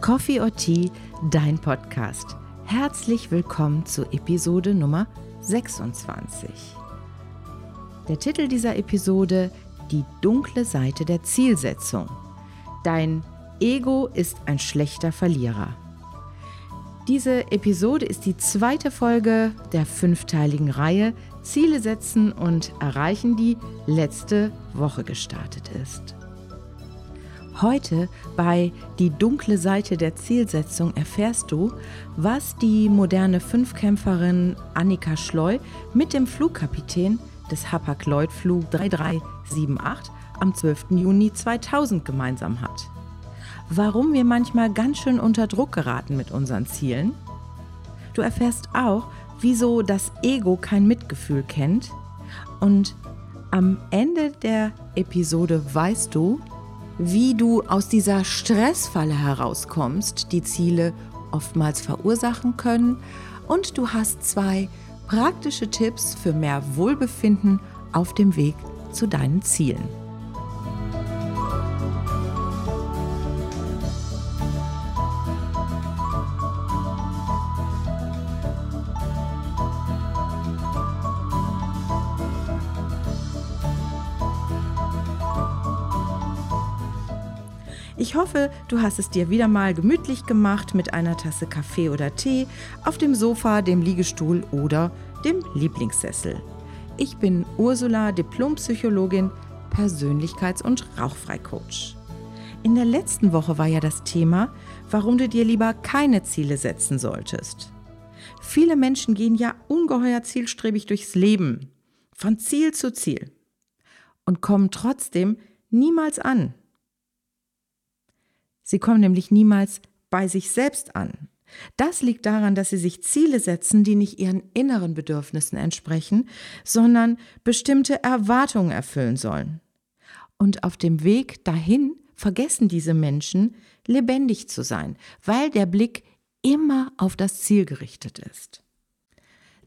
Coffee or Tea, dein Podcast. Herzlich willkommen zu Episode Nummer 26. Der Titel dieser Episode Die dunkle Seite der Zielsetzung. Dein Ego ist ein schlechter Verlierer. Diese Episode ist die zweite Folge der fünfteiligen Reihe Ziele setzen und erreichen, die letzte Woche gestartet ist. Heute bei Die dunkle Seite der Zielsetzung erfährst du, was die moderne Fünfkämpferin Annika Schleu mit dem Flugkapitän des Hapag-Lloyd-Flug 3378 am 12. Juni 2000 gemeinsam hat. Warum wir manchmal ganz schön unter Druck geraten mit unseren Zielen. Du erfährst auch, wieso das Ego kein Mitgefühl kennt. Und am Ende der Episode weißt du, wie du aus dieser Stressfalle herauskommst, die Ziele oftmals verursachen können. Und du hast zwei praktische Tipps für mehr Wohlbefinden auf dem Weg zu deinen Zielen. Ich hoffe, du hast es dir wieder mal gemütlich gemacht mit einer Tasse Kaffee oder Tee auf dem Sofa, dem Liegestuhl oder dem Lieblingssessel. Ich bin Ursula, Diplompsychologin, Persönlichkeits- und Rauchfreicoach. In der letzten Woche war ja das Thema, warum du dir lieber keine Ziele setzen solltest. Viele Menschen gehen ja ungeheuer zielstrebig durchs Leben, von Ziel zu Ziel, und kommen trotzdem niemals an. Sie kommen nämlich niemals bei sich selbst an. Das liegt daran, dass sie sich Ziele setzen, die nicht ihren inneren Bedürfnissen entsprechen, sondern bestimmte Erwartungen erfüllen sollen. Und auf dem Weg dahin vergessen diese Menschen, lebendig zu sein, weil der Blick immer auf das Ziel gerichtet ist.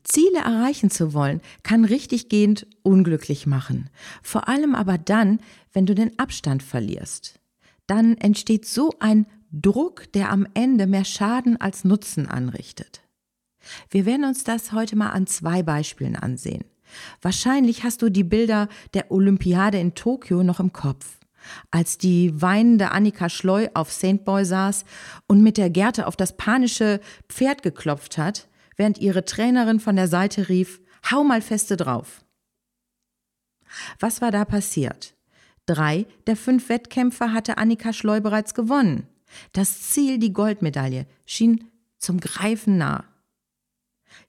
Ziele erreichen zu wollen, kann richtiggehend unglücklich machen, vor allem aber dann, wenn du den Abstand verlierst dann entsteht so ein Druck, der am Ende mehr Schaden als Nutzen anrichtet. Wir werden uns das heute mal an zwei Beispielen ansehen. Wahrscheinlich hast du die Bilder der Olympiade in Tokio noch im Kopf, als die weinende Annika Schleu auf St. Boy saß und mit der Gerte auf das panische Pferd geklopft hat, während ihre Trainerin von der Seite rief, hau mal feste drauf. Was war da passiert? Drei der fünf Wettkämpfe hatte Annika Schleu bereits gewonnen. Das Ziel, die Goldmedaille, schien zum Greifen nah.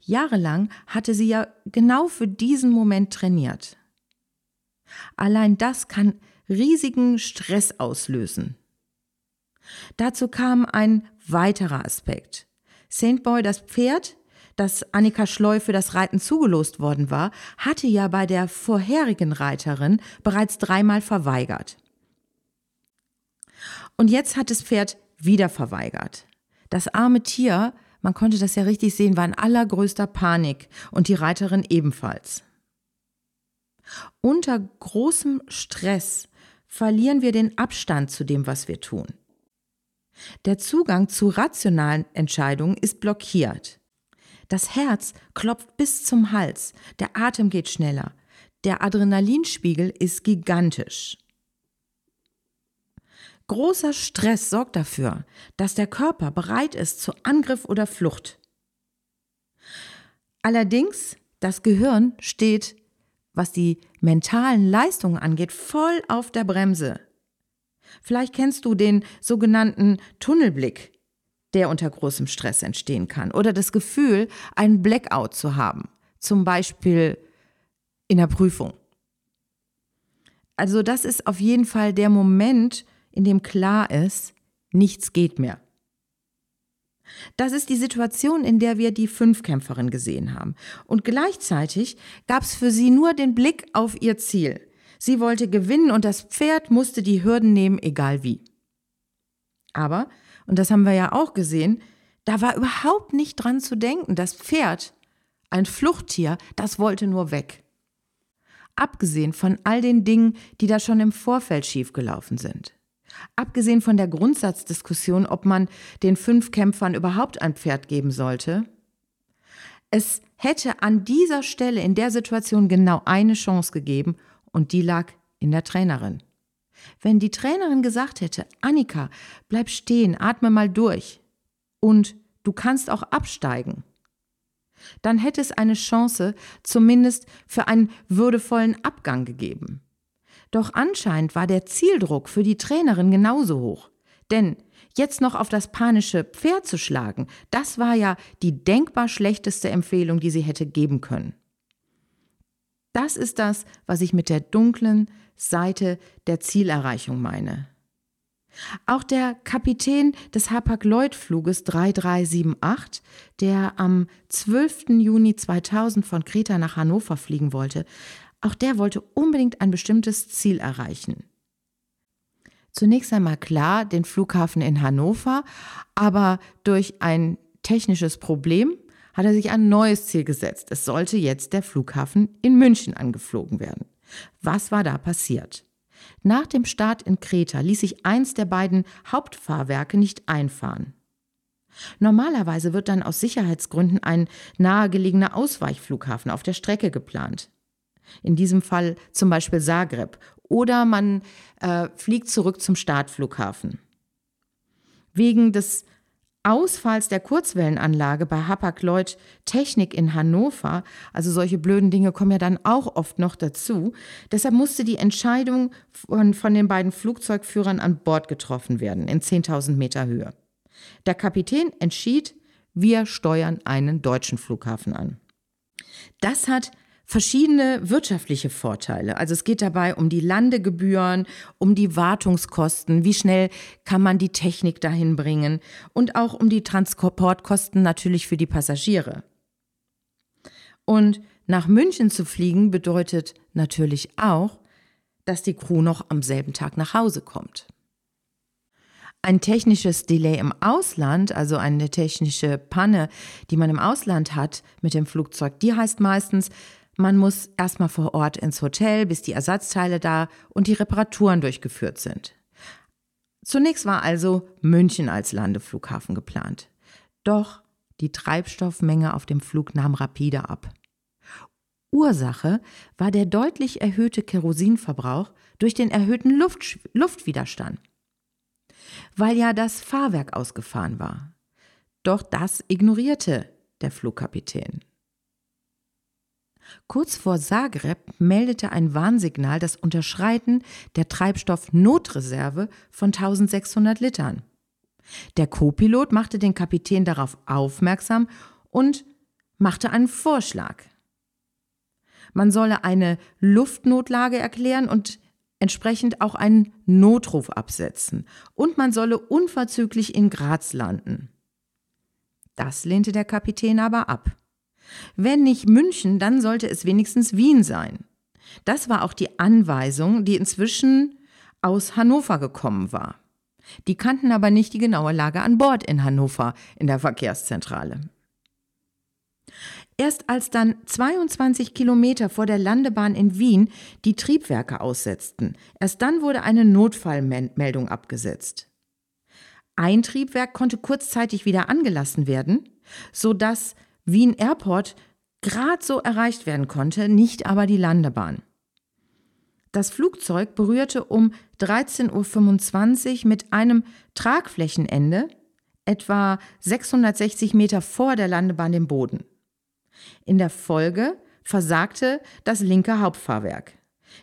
Jahrelang hatte sie ja genau für diesen Moment trainiert. Allein das kann riesigen Stress auslösen. Dazu kam ein weiterer Aspekt. St. Boy, das Pferd, dass Annika Schleu für das Reiten zugelost worden war, hatte ja bei der vorherigen Reiterin bereits dreimal verweigert. Und jetzt hat das Pferd wieder verweigert. Das arme Tier, man konnte das ja richtig sehen, war in allergrößter Panik und die Reiterin ebenfalls. Unter großem Stress verlieren wir den Abstand zu dem, was wir tun. Der Zugang zu rationalen Entscheidungen ist blockiert. Das Herz klopft bis zum Hals, der Atem geht schneller, der Adrenalinspiegel ist gigantisch. Großer Stress sorgt dafür, dass der Körper bereit ist zu Angriff oder Flucht. Allerdings, das Gehirn steht, was die mentalen Leistungen angeht, voll auf der Bremse. Vielleicht kennst du den sogenannten Tunnelblick der unter großem Stress entstehen kann. Oder das Gefühl, einen Blackout zu haben, zum Beispiel in der Prüfung. Also das ist auf jeden Fall der Moment, in dem klar ist, nichts geht mehr. Das ist die Situation, in der wir die Fünfkämpferin gesehen haben. Und gleichzeitig gab es für sie nur den Blick auf ihr Ziel. Sie wollte gewinnen und das Pferd musste die Hürden nehmen, egal wie. Aber und das haben wir ja auch gesehen, da war überhaupt nicht dran zu denken. Das Pferd, ein Fluchttier, das wollte nur weg. Abgesehen von all den Dingen, die da schon im Vorfeld schiefgelaufen sind. Abgesehen von der Grundsatzdiskussion, ob man den fünf Kämpfern überhaupt ein Pferd geben sollte, es hätte an dieser Stelle in der Situation genau eine Chance gegeben und die lag in der Trainerin. Wenn die Trainerin gesagt hätte, Annika, bleib stehen, atme mal durch und du kannst auch absteigen, dann hätte es eine Chance zumindest für einen würdevollen Abgang gegeben. Doch anscheinend war der Zieldruck für die Trainerin genauso hoch. Denn jetzt noch auf das panische Pferd zu schlagen, das war ja die denkbar schlechteste Empfehlung, die sie hätte geben können. Das ist das, was ich mit der dunklen Seite der Zielerreichung meine. Auch der Kapitän des Hapag-Lloyd-Fluges 3378, der am 12. Juni 2000 von Kreta nach Hannover fliegen wollte, auch der wollte unbedingt ein bestimmtes Ziel erreichen. Zunächst einmal klar den Flughafen in Hannover, aber durch ein technisches Problem hat er sich ein neues Ziel gesetzt. Es sollte jetzt der Flughafen in München angeflogen werden. Was war da passiert? Nach dem Start in Kreta ließ sich eins der beiden Hauptfahrwerke nicht einfahren. Normalerweise wird dann aus Sicherheitsgründen ein nahegelegener Ausweichflughafen auf der Strecke geplant. In diesem Fall zum Beispiel Zagreb. Oder man äh, fliegt zurück zum Startflughafen. Wegen des Ausfalls der Kurzwellenanlage bei Hapag-Lloyd Technik in Hannover, also solche blöden Dinge kommen ja dann auch oft noch dazu, deshalb musste die Entscheidung von, von den beiden Flugzeugführern an Bord getroffen werden, in 10.000 Meter Höhe. Der Kapitän entschied, wir steuern einen deutschen Flughafen an. Das hat verschiedene wirtschaftliche Vorteile. Also es geht dabei um die Landegebühren, um die Wartungskosten, wie schnell kann man die Technik dahin bringen und auch um die Transportkosten natürlich für die Passagiere. Und nach München zu fliegen bedeutet natürlich auch, dass die Crew noch am selben Tag nach Hause kommt. Ein technisches Delay im Ausland, also eine technische Panne, die man im Ausland hat mit dem Flugzeug, die heißt meistens, man muss erstmal vor Ort ins Hotel, bis die Ersatzteile da und die Reparaturen durchgeführt sind. Zunächst war also München als Landeflughafen geplant. Doch die Treibstoffmenge auf dem Flug nahm rapide ab. Ursache war der deutlich erhöhte Kerosinverbrauch durch den erhöhten Luft Luftwiderstand, weil ja das Fahrwerk ausgefahren war. Doch das ignorierte der Flugkapitän. Kurz vor Zagreb meldete ein Warnsignal das Unterschreiten der Treibstoffnotreserve von 1600 Litern. Der Co-Pilot machte den Kapitän darauf aufmerksam und machte einen Vorschlag. Man solle eine Luftnotlage erklären und entsprechend auch einen Notruf absetzen. Und man solle unverzüglich in Graz landen. Das lehnte der Kapitän aber ab. Wenn nicht München, dann sollte es wenigstens Wien sein. Das war auch die Anweisung, die inzwischen aus Hannover gekommen war. Die kannten aber nicht die genaue Lage an Bord in Hannover in der Verkehrszentrale. Erst als dann 22 Kilometer vor der Landebahn in Wien die Triebwerke aussetzten, erst dann wurde eine Notfallmeldung abgesetzt. Ein Triebwerk konnte kurzzeitig wieder angelassen werden, sodass Wien Airport gerade so erreicht werden konnte, nicht aber die Landebahn. Das Flugzeug berührte um 13.25 Uhr mit einem Tragflächenende etwa 660 Meter vor der Landebahn den Boden. In der Folge versagte das linke Hauptfahrwerk.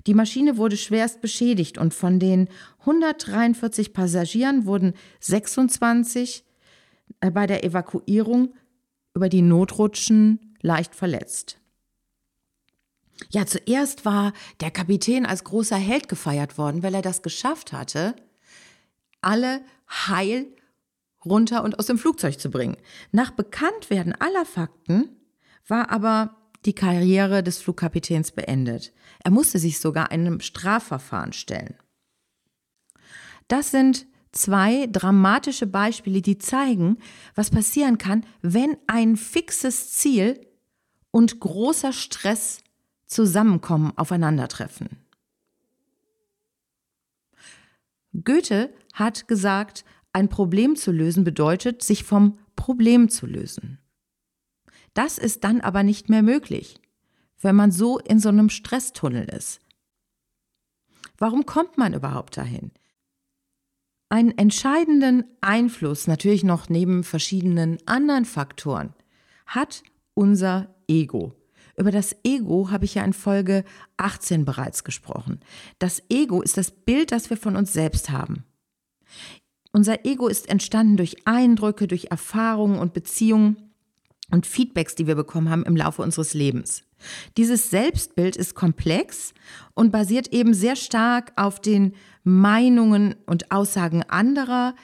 Die Maschine wurde schwerst beschädigt und von den 143 Passagieren wurden 26 äh, bei der Evakuierung über die Notrutschen leicht verletzt. Ja, zuerst war der Kapitän als großer Held gefeiert worden, weil er das geschafft hatte, alle heil runter und aus dem Flugzeug zu bringen. Nach Bekanntwerden aller Fakten war aber die Karriere des Flugkapitäns beendet. Er musste sich sogar einem Strafverfahren stellen. Das sind zwei dramatische Beispiele, die zeigen, was passieren kann, wenn ein fixes Ziel und großer Stress zusammenkommen, aufeinandertreffen. Goethe hat gesagt, ein Problem zu lösen bedeutet, sich vom Problem zu lösen. Das ist dann aber nicht mehr möglich, wenn man so in so einem Stresstunnel ist. Warum kommt man überhaupt dahin? Einen entscheidenden Einfluss, natürlich noch neben verschiedenen anderen Faktoren, hat unser Ego. Über das Ego habe ich ja in Folge 18 bereits gesprochen. Das Ego ist das Bild, das wir von uns selbst haben. Unser Ego ist entstanden durch Eindrücke, durch Erfahrungen und Beziehungen und Feedbacks, die wir bekommen haben im Laufe unseres Lebens. Dieses Selbstbild ist komplex und basiert eben sehr stark auf den Meinungen und Aussagen anderer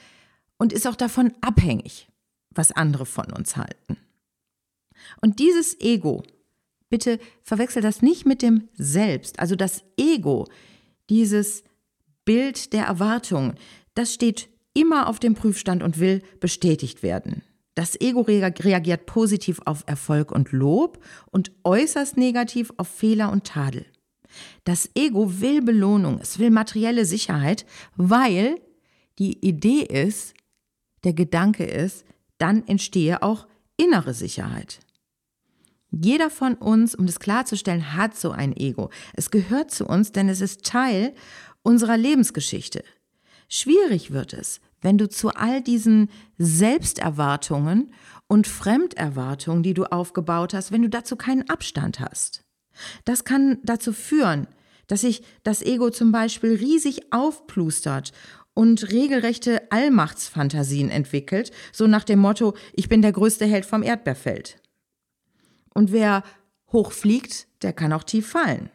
und ist auch davon abhängig, was andere von uns halten. Und dieses Ego, bitte verwechsel das nicht mit dem Selbst, also das Ego, dieses Bild der Erwartung, das steht immer auf dem Prüfstand und will bestätigt werden. Das Ego reagiert positiv auf Erfolg und Lob und äußerst negativ auf Fehler und Tadel. Das Ego will Belohnung, es will materielle Sicherheit, weil die Idee ist, der Gedanke ist, dann entstehe auch innere Sicherheit. Jeder von uns, um das klarzustellen, hat so ein Ego. Es gehört zu uns, denn es ist Teil unserer Lebensgeschichte. Schwierig wird es, wenn du zu all diesen Selbsterwartungen und Fremderwartungen, die du aufgebaut hast, wenn du dazu keinen Abstand hast. Das kann dazu führen, dass sich das Ego zum Beispiel riesig aufplustert und regelrechte Allmachtsfantasien entwickelt, so nach dem Motto, ich bin der größte Held vom Erdbeerfeld. Und wer hoch fliegt, der kann auch tief fallen.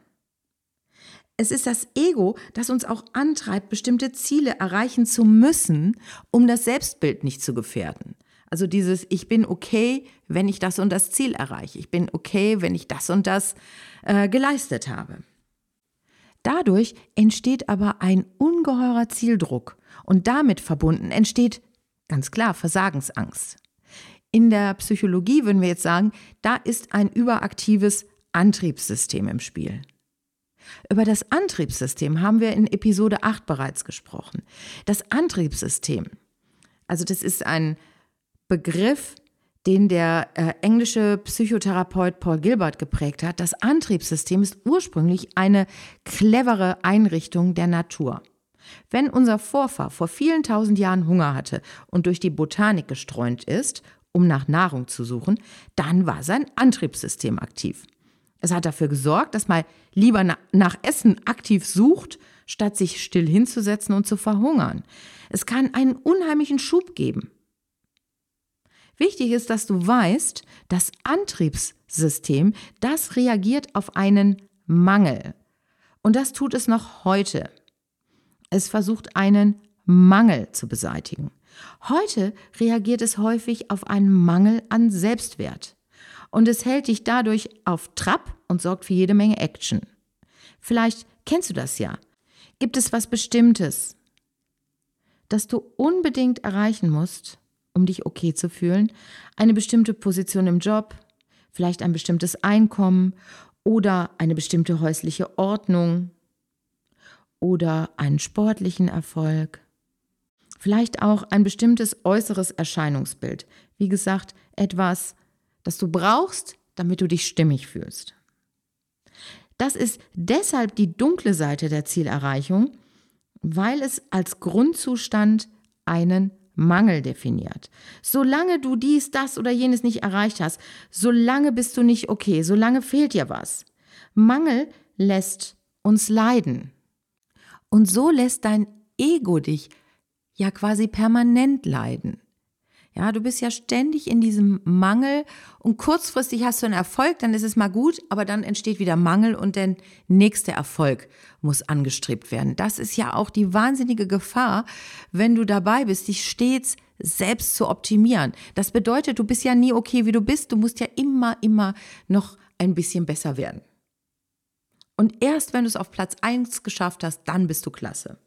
Es ist das Ego, das uns auch antreibt, bestimmte Ziele erreichen zu müssen, um das Selbstbild nicht zu gefährden. Also dieses, ich bin okay, wenn ich das und das Ziel erreiche. Ich bin okay, wenn ich das und das äh, geleistet habe. Dadurch entsteht aber ein ungeheurer Zieldruck und damit verbunden entsteht ganz klar Versagensangst. In der Psychologie würden wir jetzt sagen, da ist ein überaktives Antriebssystem im Spiel. Über das Antriebssystem haben wir in Episode 8 bereits gesprochen. Das Antriebssystem, also das ist ein Begriff, den der äh, englische Psychotherapeut Paul Gilbert geprägt hat. Das Antriebssystem ist ursprünglich eine clevere Einrichtung der Natur. Wenn unser Vorfahr vor vielen tausend Jahren Hunger hatte und durch die Botanik gestreunt ist, um nach Nahrung zu suchen, dann war sein Antriebssystem aktiv. Es hat dafür gesorgt, dass man lieber nach Essen aktiv sucht, statt sich still hinzusetzen und zu verhungern. Es kann einen unheimlichen Schub geben. Wichtig ist, dass du weißt, das Antriebssystem, das reagiert auf einen Mangel. Und das tut es noch heute. Es versucht einen Mangel zu beseitigen. Heute reagiert es häufig auf einen Mangel an Selbstwert und es hält dich dadurch auf Trab und sorgt für jede Menge Action. Vielleicht kennst du das ja. Gibt es was Bestimmtes, das du unbedingt erreichen musst, um dich okay zu fühlen? Eine bestimmte Position im Job, vielleicht ein bestimmtes Einkommen oder eine bestimmte häusliche Ordnung oder einen sportlichen Erfolg. Vielleicht auch ein bestimmtes äußeres Erscheinungsbild. Wie gesagt, etwas, das du brauchst, damit du dich stimmig fühlst. Das ist deshalb die dunkle Seite der Zielerreichung, weil es als Grundzustand einen Mangel definiert. Solange du dies, das oder jenes nicht erreicht hast, solange bist du nicht okay, solange fehlt dir was. Mangel lässt uns leiden. Und so lässt dein Ego dich ja quasi permanent leiden. Ja, du bist ja ständig in diesem Mangel und kurzfristig hast du einen Erfolg, dann ist es mal gut, aber dann entsteht wieder Mangel und der nächste Erfolg muss angestrebt werden. Das ist ja auch die wahnsinnige Gefahr, wenn du dabei bist, dich stets selbst zu optimieren. Das bedeutet, du bist ja nie okay, wie du bist. Du musst ja immer, immer noch ein bisschen besser werden. Und erst wenn du es auf Platz 1 geschafft hast, dann bist du klasse.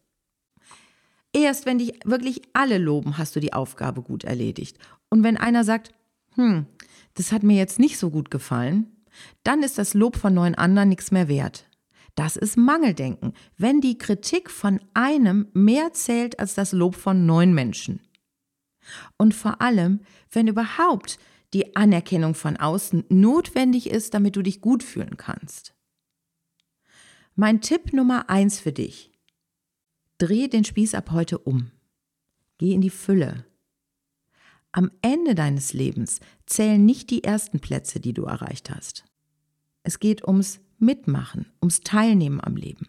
Erst wenn dich wirklich alle loben, hast du die Aufgabe gut erledigt. Und wenn einer sagt, hm, das hat mir jetzt nicht so gut gefallen, dann ist das Lob von neun anderen nichts mehr wert. Das ist Mangeldenken, wenn die Kritik von einem mehr zählt als das Lob von neun Menschen. Und vor allem, wenn überhaupt die Anerkennung von außen notwendig ist, damit du dich gut fühlen kannst. Mein Tipp Nummer eins für dich. Dreh den Spieß ab heute um. Geh in die Fülle. Am Ende deines Lebens zählen nicht die ersten Plätze, die du erreicht hast. Es geht ums Mitmachen, ums Teilnehmen am Leben.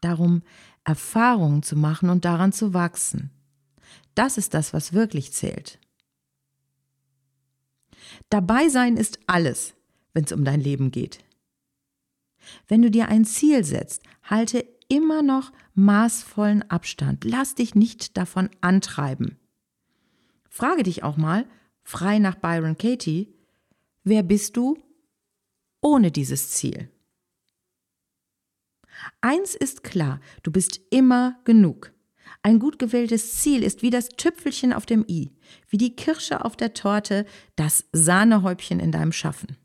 Darum, Erfahrungen zu machen und daran zu wachsen. Das ist das, was wirklich zählt. Dabei sein ist alles, wenn es um dein Leben geht. Wenn du dir ein Ziel setzt, halte immer noch maßvollen Abstand. Lass dich nicht davon antreiben. Frage dich auch mal, frei nach Byron Katie, wer bist du ohne dieses Ziel? Eins ist klar, du bist immer genug. Ein gut gewähltes Ziel ist wie das Tüpfelchen auf dem i, wie die Kirsche auf der Torte, das Sahnehäubchen in deinem Schaffen.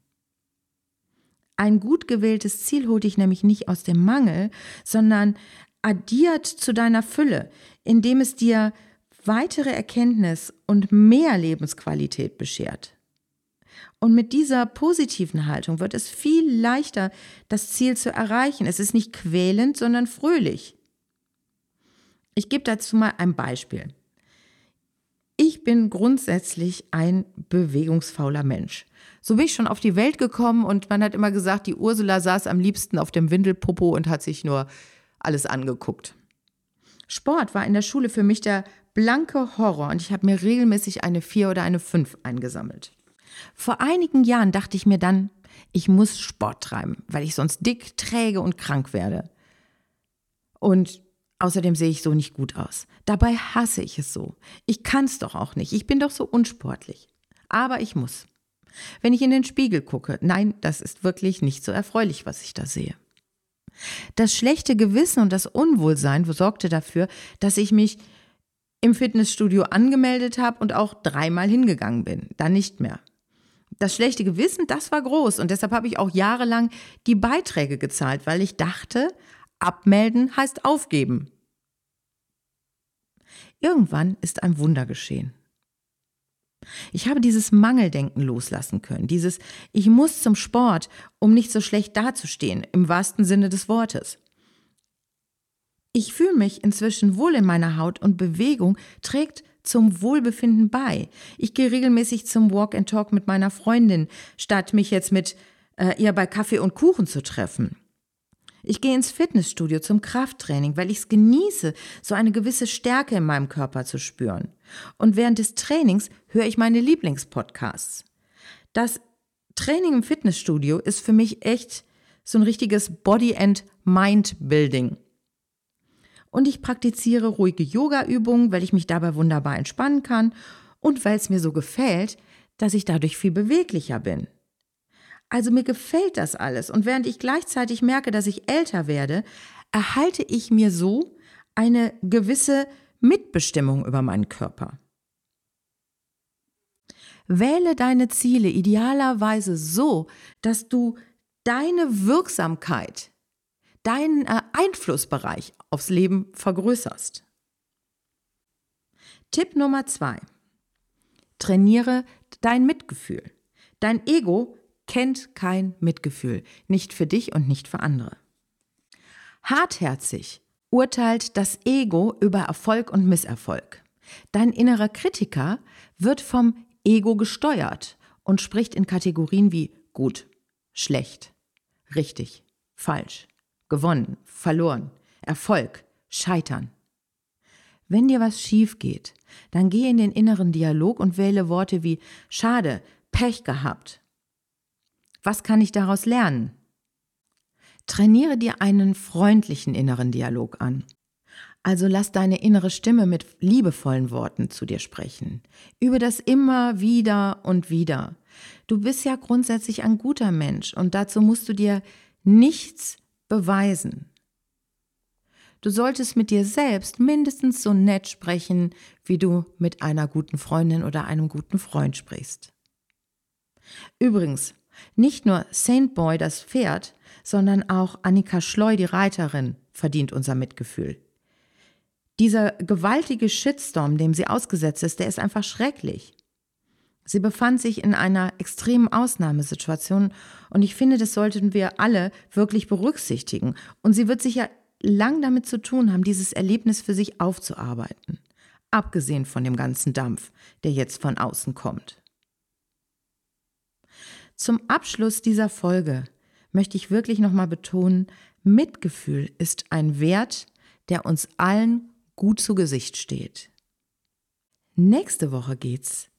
Ein gut gewähltes Ziel holt dich nämlich nicht aus dem Mangel, sondern addiert zu deiner Fülle, indem es dir weitere Erkenntnis und mehr Lebensqualität beschert. Und mit dieser positiven Haltung wird es viel leichter, das Ziel zu erreichen. Es ist nicht quälend, sondern fröhlich. Ich gebe dazu mal ein Beispiel. Ich bin grundsätzlich ein bewegungsfauler Mensch. So bin ich schon auf die Welt gekommen und man hat immer gesagt, die Ursula saß am liebsten auf dem Windelpopo und hat sich nur alles angeguckt. Sport war in der Schule für mich der blanke Horror und ich habe mir regelmäßig eine 4 oder eine 5 eingesammelt. Vor einigen Jahren dachte ich mir dann, ich muss Sport treiben, weil ich sonst dick, träge und krank werde. Und Außerdem sehe ich so nicht gut aus. Dabei hasse ich es so. Ich kann es doch auch nicht. Ich bin doch so unsportlich. Aber ich muss. Wenn ich in den Spiegel gucke, nein, das ist wirklich nicht so erfreulich, was ich da sehe. Das schlechte Gewissen und das Unwohlsein sorgte dafür, dass ich mich im Fitnessstudio angemeldet habe und auch dreimal hingegangen bin. Dann nicht mehr. Das schlechte Gewissen, das war groß und deshalb habe ich auch jahrelang die Beiträge gezahlt, weil ich dachte, Abmelden heißt aufgeben. Irgendwann ist ein Wunder geschehen. Ich habe dieses Mangeldenken loslassen können, dieses Ich muss zum Sport, um nicht so schlecht dazustehen, im wahrsten Sinne des Wortes. Ich fühle mich inzwischen wohl in meiner Haut und Bewegung trägt zum Wohlbefinden bei. Ich gehe regelmäßig zum Walk and Talk mit meiner Freundin, statt mich jetzt mit äh, ihr bei Kaffee und Kuchen zu treffen. Ich gehe ins Fitnessstudio zum Krafttraining, weil ich es genieße, so eine gewisse Stärke in meinem Körper zu spüren. Und während des Trainings höre ich meine Lieblingspodcasts. Das Training im Fitnessstudio ist für mich echt so ein richtiges Body and Mind Building. Und ich praktiziere ruhige Yoga-Übungen, weil ich mich dabei wunderbar entspannen kann und weil es mir so gefällt, dass ich dadurch viel beweglicher bin. Also mir gefällt das alles. Und während ich gleichzeitig merke, dass ich älter werde, erhalte ich mir so eine gewisse Mitbestimmung über meinen Körper. Wähle deine Ziele idealerweise so, dass du deine Wirksamkeit, deinen äh, Einflussbereich aufs Leben vergrößerst. Tipp Nummer zwei. Trainiere dein Mitgefühl. Dein Ego kennt kein Mitgefühl, nicht für dich und nicht für andere. Hartherzig urteilt das Ego über Erfolg und Misserfolg. Dein innerer Kritiker wird vom Ego gesteuert und spricht in Kategorien wie gut, schlecht, richtig, falsch, gewonnen, verloren, Erfolg, scheitern. Wenn dir was schief geht, dann geh in den inneren Dialog und wähle Worte wie schade, Pech gehabt, was kann ich daraus lernen? Trainiere dir einen freundlichen inneren Dialog an. Also lass deine innere Stimme mit liebevollen Worten zu dir sprechen. Übe das immer wieder und wieder. Du bist ja grundsätzlich ein guter Mensch und dazu musst du dir nichts beweisen. Du solltest mit dir selbst mindestens so nett sprechen, wie du mit einer guten Freundin oder einem guten Freund sprichst. Übrigens, nicht nur Saint Boy das Pferd, sondern auch Annika Schleu, die Reiterin, verdient unser Mitgefühl. Dieser gewaltige Shitstorm, dem sie ausgesetzt ist, der ist einfach schrecklich. Sie befand sich in einer extremen Ausnahmesituation und ich finde, das sollten wir alle wirklich berücksichtigen. Und sie wird sicher lang damit zu tun haben, dieses Erlebnis für sich aufzuarbeiten. Abgesehen von dem ganzen Dampf, der jetzt von außen kommt. Zum Abschluss dieser Folge möchte ich wirklich nochmal betonen, Mitgefühl ist ein Wert, der uns allen gut zu Gesicht steht. Nächste Woche geht's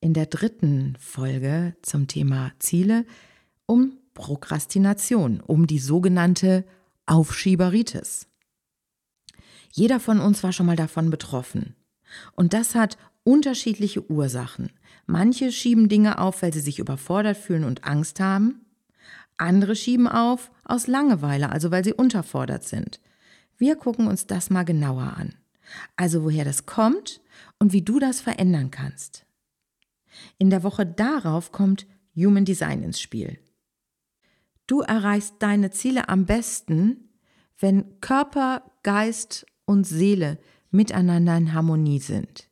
in der dritten Folge zum Thema Ziele um Prokrastination, um die sogenannte Aufschieberitis. Jeder von uns war schon mal davon betroffen. Und das hat unterschiedliche Ursachen. Manche schieben Dinge auf, weil sie sich überfordert fühlen und Angst haben. Andere schieben auf aus Langeweile, also weil sie unterfordert sind. Wir gucken uns das mal genauer an. Also woher das kommt und wie du das verändern kannst. In der Woche darauf kommt Human Design ins Spiel. Du erreichst deine Ziele am besten, wenn Körper, Geist und Seele miteinander in Harmonie sind.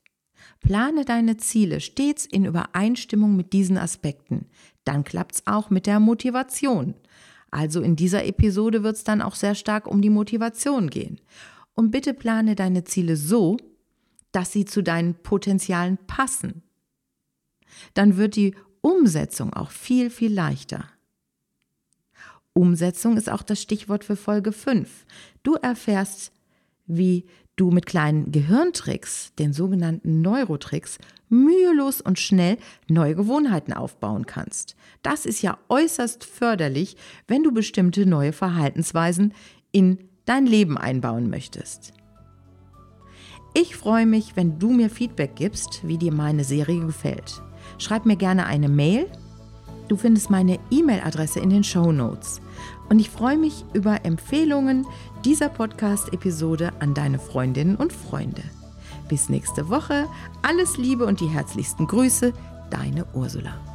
Plane deine Ziele stets in Übereinstimmung mit diesen Aspekten. Dann klappt es auch mit der Motivation. Also in dieser Episode wird es dann auch sehr stark um die Motivation gehen. Und bitte plane deine Ziele so, dass sie zu deinen Potenzialen passen dann wird die Umsetzung auch viel, viel leichter. Umsetzung ist auch das Stichwort für Folge 5. Du erfährst, wie du mit kleinen Gehirntricks, den sogenannten Neurotricks, mühelos und schnell neue Gewohnheiten aufbauen kannst. Das ist ja äußerst förderlich, wenn du bestimmte neue Verhaltensweisen in dein Leben einbauen möchtest. Ich freue mich, wenn du mir Feedback gibst, wie dir meine Serie gefällt. Schreib mir gerne eine Mail. Du findest meine E-Mail-Adresse in den Show Notes. Und ich freue mich über Empfehlungen dieser Podcast-Episode an deine Freundinnen und Freunde. Bis nächste Woche. Alles Liebe und die herzlichsten Grüße, deine Ursula.